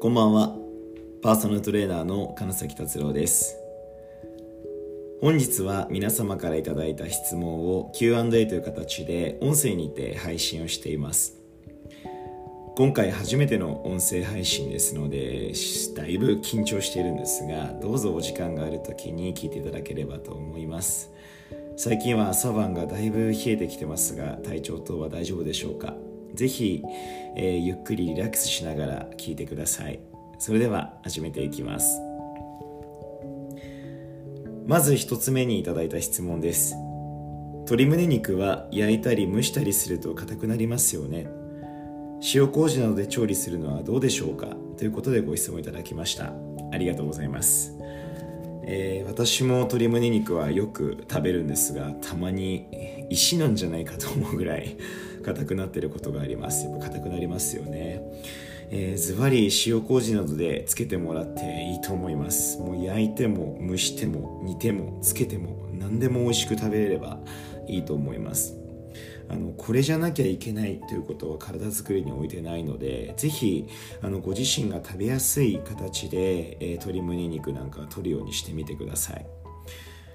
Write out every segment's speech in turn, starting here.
こんばんは。パーソナルトレーナーの金崎達郎です。本日は皆様からいただいた質問を Q&A という形で音声にて配信をしています。今回初めての音声配信ですのでだいぶ緊張しているんですがどうぞお時間がある時に聞いていただければと思います。最近は朝晩がだいぶ冷えてきてますが体調等は大丈夫でしょうか？ぜひ、えー、ゆっくりリラックスしながら聞いてください。それでは始めていきます。まず一つ目にいただいた質問です。鶏胸肉は焼いたり蒸したりすると硬くなりますよね。塩麹などで調理するのはどうでしょうか？ということでご質問いただきました。ありがとうございます。えー、私も鶏胸肉はよく食べるんですがたまに石なんじゃないかと思うぐらい硬くなってることがあります。やっぱ硬くなりますよね。えー、ズバリ塩麹などでつけてもらっていいと思います。もう焼いても蒸しても煮てもつけても何でも美味しく食べれればいいと思います。あのこれじゃなきゃいけないということは体づくりにおいてないのでぜひあのご自身が食べやすい形で、えー、鶏胸肉なんか取るようにしてみてください。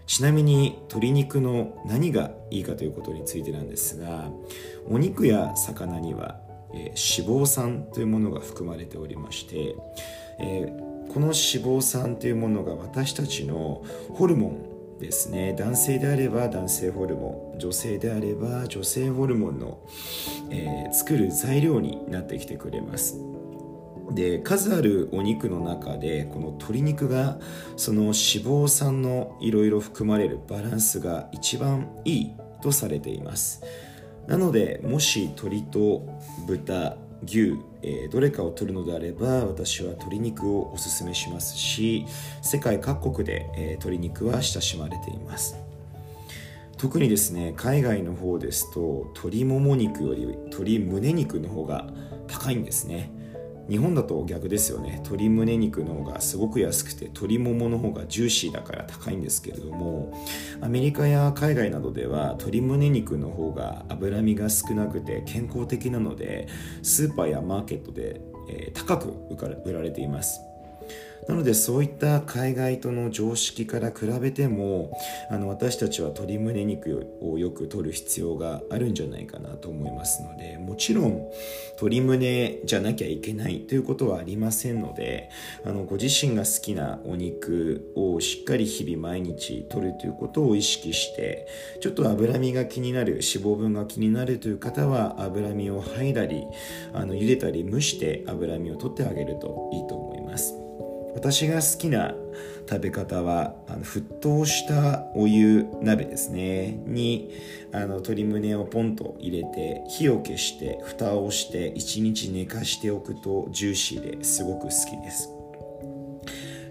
ちなみに鶏肉の何がいいかということについてなんですがお肉や魚には、えー、脂肪酸というものが含まれておりまして、えー、この脂肪酸というものが私たちのホルモンですね。男性であれば男性ホルモン女性であれば女性ホルモンの、えー、作る材料になってきてくれます。で数あるお肉の中でこの鶏肉がその脂肪酸のいろいろ含まれるバランスが一番いいとされています。なのでもし鶏と豚牛、えー、どれかを取るのであれば私は鶏肉をおすすめしますし世界各国で、えー、鶏肉は親しまれています。特にですね海外の方ですと鶏もも肉より鶏胸肉の方が高いんですね。日本だと逆ですよね。鶏胸肉の方がすごく安くて鶏ももの方がジューシーだから高いんですけれどもアメリカや海外などでは鶏胸肉の方が脂身が少なくて健康的なのでスーパーやマーケットで、えー、高く売られています。なのでそういった海外との常識から比べてもあの私たちは鶏胸肉をよく取る必要があるんじゃないかなと思いますのでもちろん鶏胸じゃなきゃいけないということはありませんのであのご自身が好きなお肉をしっかり日々毎日取るということを意識してちょっと脂身が気になる脂肪分が気になるという方は脂身を剥いだりあの茹でたり蒸して脂身を取ってあげるといいと思います。私が好きな食べ方はあの沸騰したお湯鍋ですね。にあの鶏胸をポンと入れて火を消して蓋をして1日寝かしておくとジューシーですごく好きです。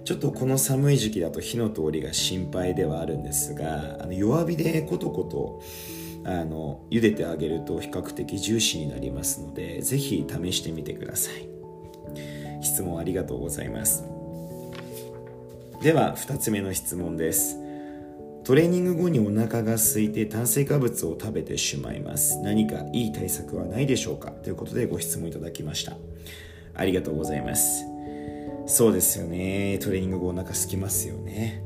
ちょっとこの寒い時期だと火の通りが心配ではあるんですがあの弱火でコトコトあの茹でてあげると比較的ジューシーになりますので是非試してみてください。質問ありがとうございます。では2つ目の質問です。トレーニング後にお腹が空いて炭水化物を食べてしまいます。何かいい対策はないでしょうか？ということでご質問いただきました。ありがとうございます。そうですよね。トレーニング後お腹空きますよね。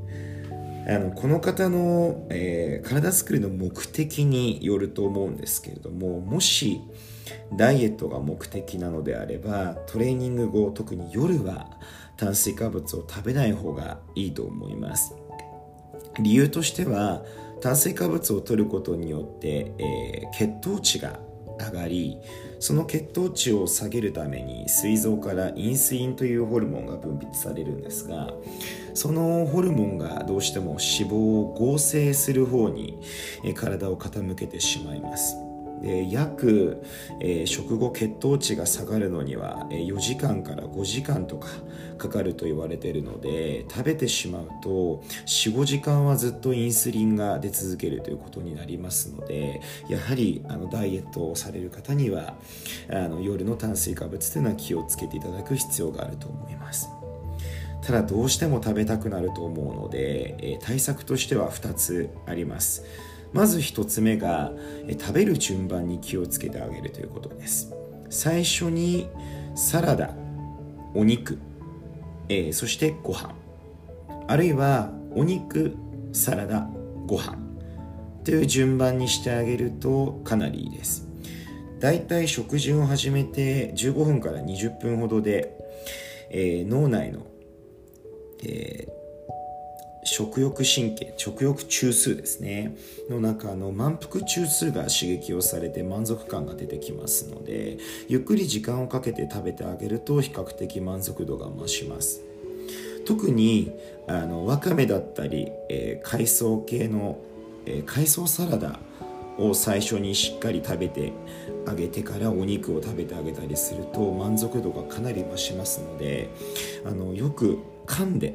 あのこの方の、えー、体作りの目的によると思うんですけれどももしダイエットが目的なのであればトレーニング後特に夜は炭水化物を食べない方がいいと思います。理由としては炭水化物を摂ることによって、えー、血糖値が上がりその血糖値を下げるために膵臓からインスリンというホルモンが分泌されるんですがそのホルモンがどうしても脂肪を合成する方に体を傾けてしまいます。で約、えー、食後血糖値が下がるのには、えー、4時間から5時間とかかかると言われているので食べてしまうと45時間はずっとインスリンが出続けるということになりますのでやはりあのダイエットをされる方にはあの夜の炭水化物というのは気をつけていただく必要があると思います。ただどうしても食べたくなると思うので、えー、対策としては2つあります。まず1つ目が食べる順番に気をつけてあげるということです。最初にサラダお肉、えー、そしてご飯。あるいはお肉サラダご飯。という順番にしてあげるとかなりいいです。だいたい食事を始めて15分から20分ほどで、えー、脳内の、えー、食欲神経食欲中枢ですね。の中の満腹中枢が刺激をされて満足感が出てきますのでゆっくり時間をかけて食べてあげると比較的満足度が増します。特にあのわかめだったり、えー、海藻系の、えー、海藻サラダを最初にしっかり食べてあげてからお肉を食べてあげたりすると満足度がかなり増しますのであのよく噛んで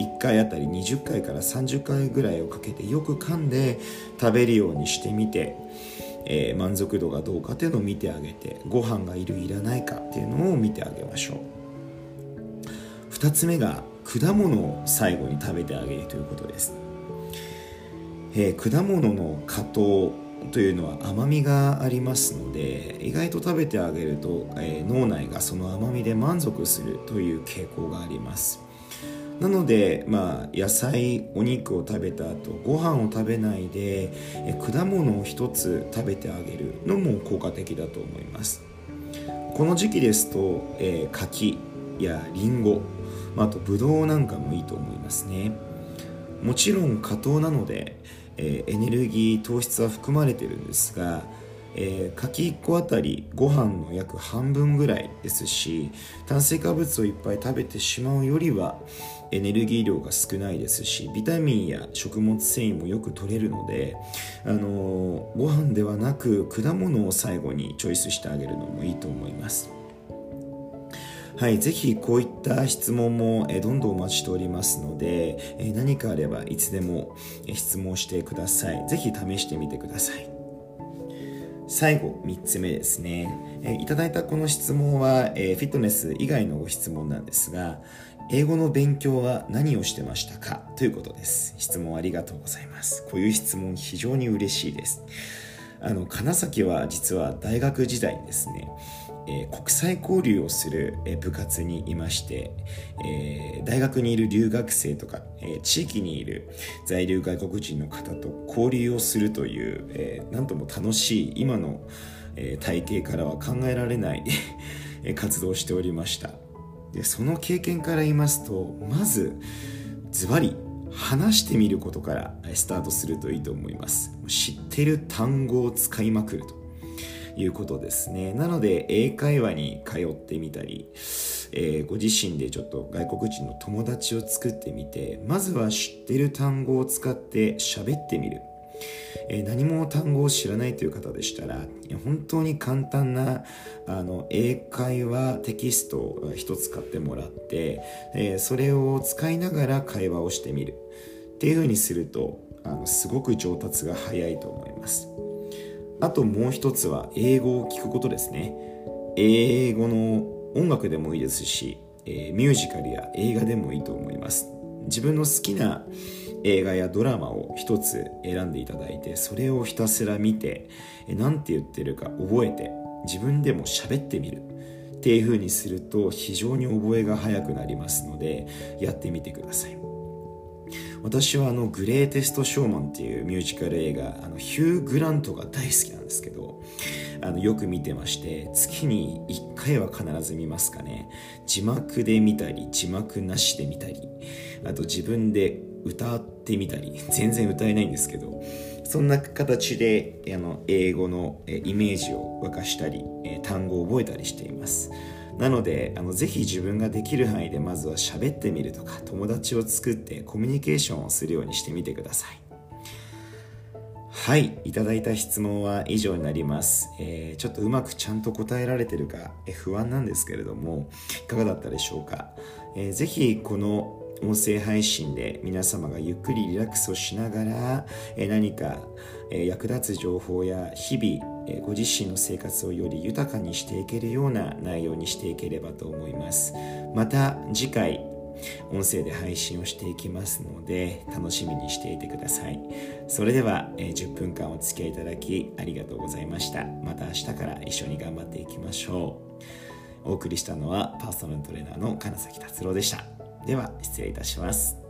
1回あたり20回から30回ぐらいをかけてよく噛んで食べるようにしてみて、えー、満足度がどうかっていうのを見てあげてご飯がいるいらないかっていうのを見てあげましょう。2つ目が果物を最後に食べてあげるということです、えー、果物の果糖というのは甘みがありますので意外と食べてあげると、えー、脳内がその甘みで満足するという傾向があります。なので、まあ、野菜お肉を食べた後ご飯を食べないで果物を一つ食べてあげるのも効果的だと思います。この時期ですと、えー、柿やりんごあとぶどうなんかもいいと思いますね。もちろん果糖なので、えー、エネルギー糖質は含まれてるんですがえー、柿1個あたりご飯の約半分ぐらいですし炭水化物をいっぱい食べてしまうよりはエネルギー量が少ないですしビタミンや食物繊維もよく取れるので、あのー、ご飯ではなく果物を最後にチョイスしてあげるのもいいと思いますはい、ぜひこういった質問もどんどんお待ちしておりますので何かあればいつでも質問してください。ぜひ試してみてください。最後3つ目ですね、えいただいたこの質問は、えフィットネス以外のご質問なんですが英語の勉強は何をしてましたか？ということです。質問ありがとうございます。こういう質問非常に嬉しいです。あの金崎は実は大学時代にですね。えー、国際交流をする、部活にいまして、えー、大学にいる留学生とか、え地域にいる在留外国人の方と交流をするという、えなんとも楽しい今の、え体型からは考えられない 活動をしておりました。でその経験から言いますとまずズバリ話してみることからスタートするといいと思います。知ってる単語を使いまくると。いうことですね。なので、英会話に通ってみたり、えー、ご自身でちょっと外国人の友達を作ってみて、まずは知ってる単語を使って喋ってみる。えー、何も単語を知らないという方でしたら本当に簡単なあの英会話テキストを一つ買ってもらって、えー、それを使いながら会話をしてみるっていうふうにするとあのすごく上達が早いと思います。あともう一つは英語を聞くことですね。英語の音楽でもいいですし、え、ミュージカルや映画でもいいと思います。自分の好きな映画やドラマを一つ選んでいただいて、それをひたすら見て、何て言ってるか覚えて、自分でも喋ってみる。っていう風にすると非常に覚えが早くなりますので、やってみてください。私はあのグレーテスト・ショーマンっていうミュージカル映画あのヒュー・グラントが大好きなんですけどあのよく見てまして月に1回は必ず見ますかね。字幕で見たり字幕なしで見たりあと自分で歌ってみたり全然歌えないんですけどそんな形であの英語のイメージを沸かしたり単語を覚えたりしています。なのであのぜひ自分ができる範囲でまずは喋ってみるとか友達を作ってコミュニケーションをするようにしてみてください。はいいただいた質問は以上になります、えー、ちょっとうまくちゃんと答えられてるか不安なんですけれどもいかがだったでしょうか、えー、ぜひこの音声配信で皆様がゆっくりリラックスをしながら、何か、役立つ情報や日々ご自身の生活をより豊かにしていけるような内容にしていければと思います。また次回音声で配信をしていきますので楽しみにしていてください。それでは、え10分間お付き合いいただきありがとうございました。また明日から一緒に頑張っていきましょう。お送りしたのはパーソナルトレーナーの金崎達郎でした。では失礼いたします。